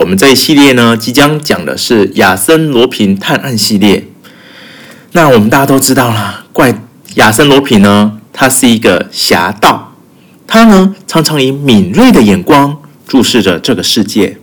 我们这一系列呢，即将讲的是亚森罗平探案系列。那我们大家都知道啦，怪亚森罗平呢，他是一个侠盗，他呢常常以敏锐的眼光注视着这个世界，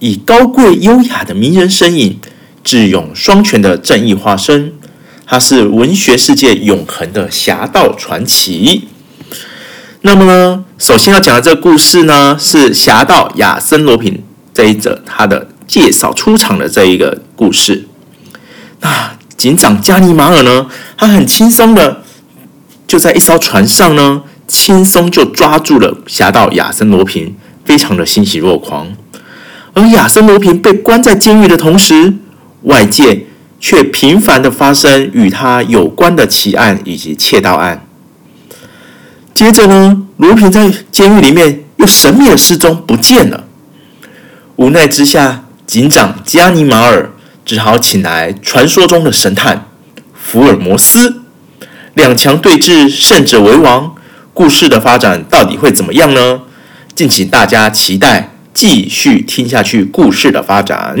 以高贵优雅的迷人身影，智勇双全的正义化身，他是文学世界永恒的侠盗传奇。那么呢，首先要讲的这个故事呢，是侠盗亚森罗平这一则他的介绍出场的这一个故事。那警长加尼马尔呢，他很轻松的就在一艘船上呢，轻松就抓住了侠盗亚森罗平，非常的欣喜若狂。而亚森罗平被关在监狱的同时，外界却频繁的发生与他有关的奇案以及窃盗案。接着呢，罗平在监狱里面又神秘的失踪不见了。无奈之下，警长加尼马尔只好请来传说中的神探福尔摩斯，两强对峙，胜者为王。故事的发展到底会怎么样呢？敬请大家期待，继续听下去故事的发展。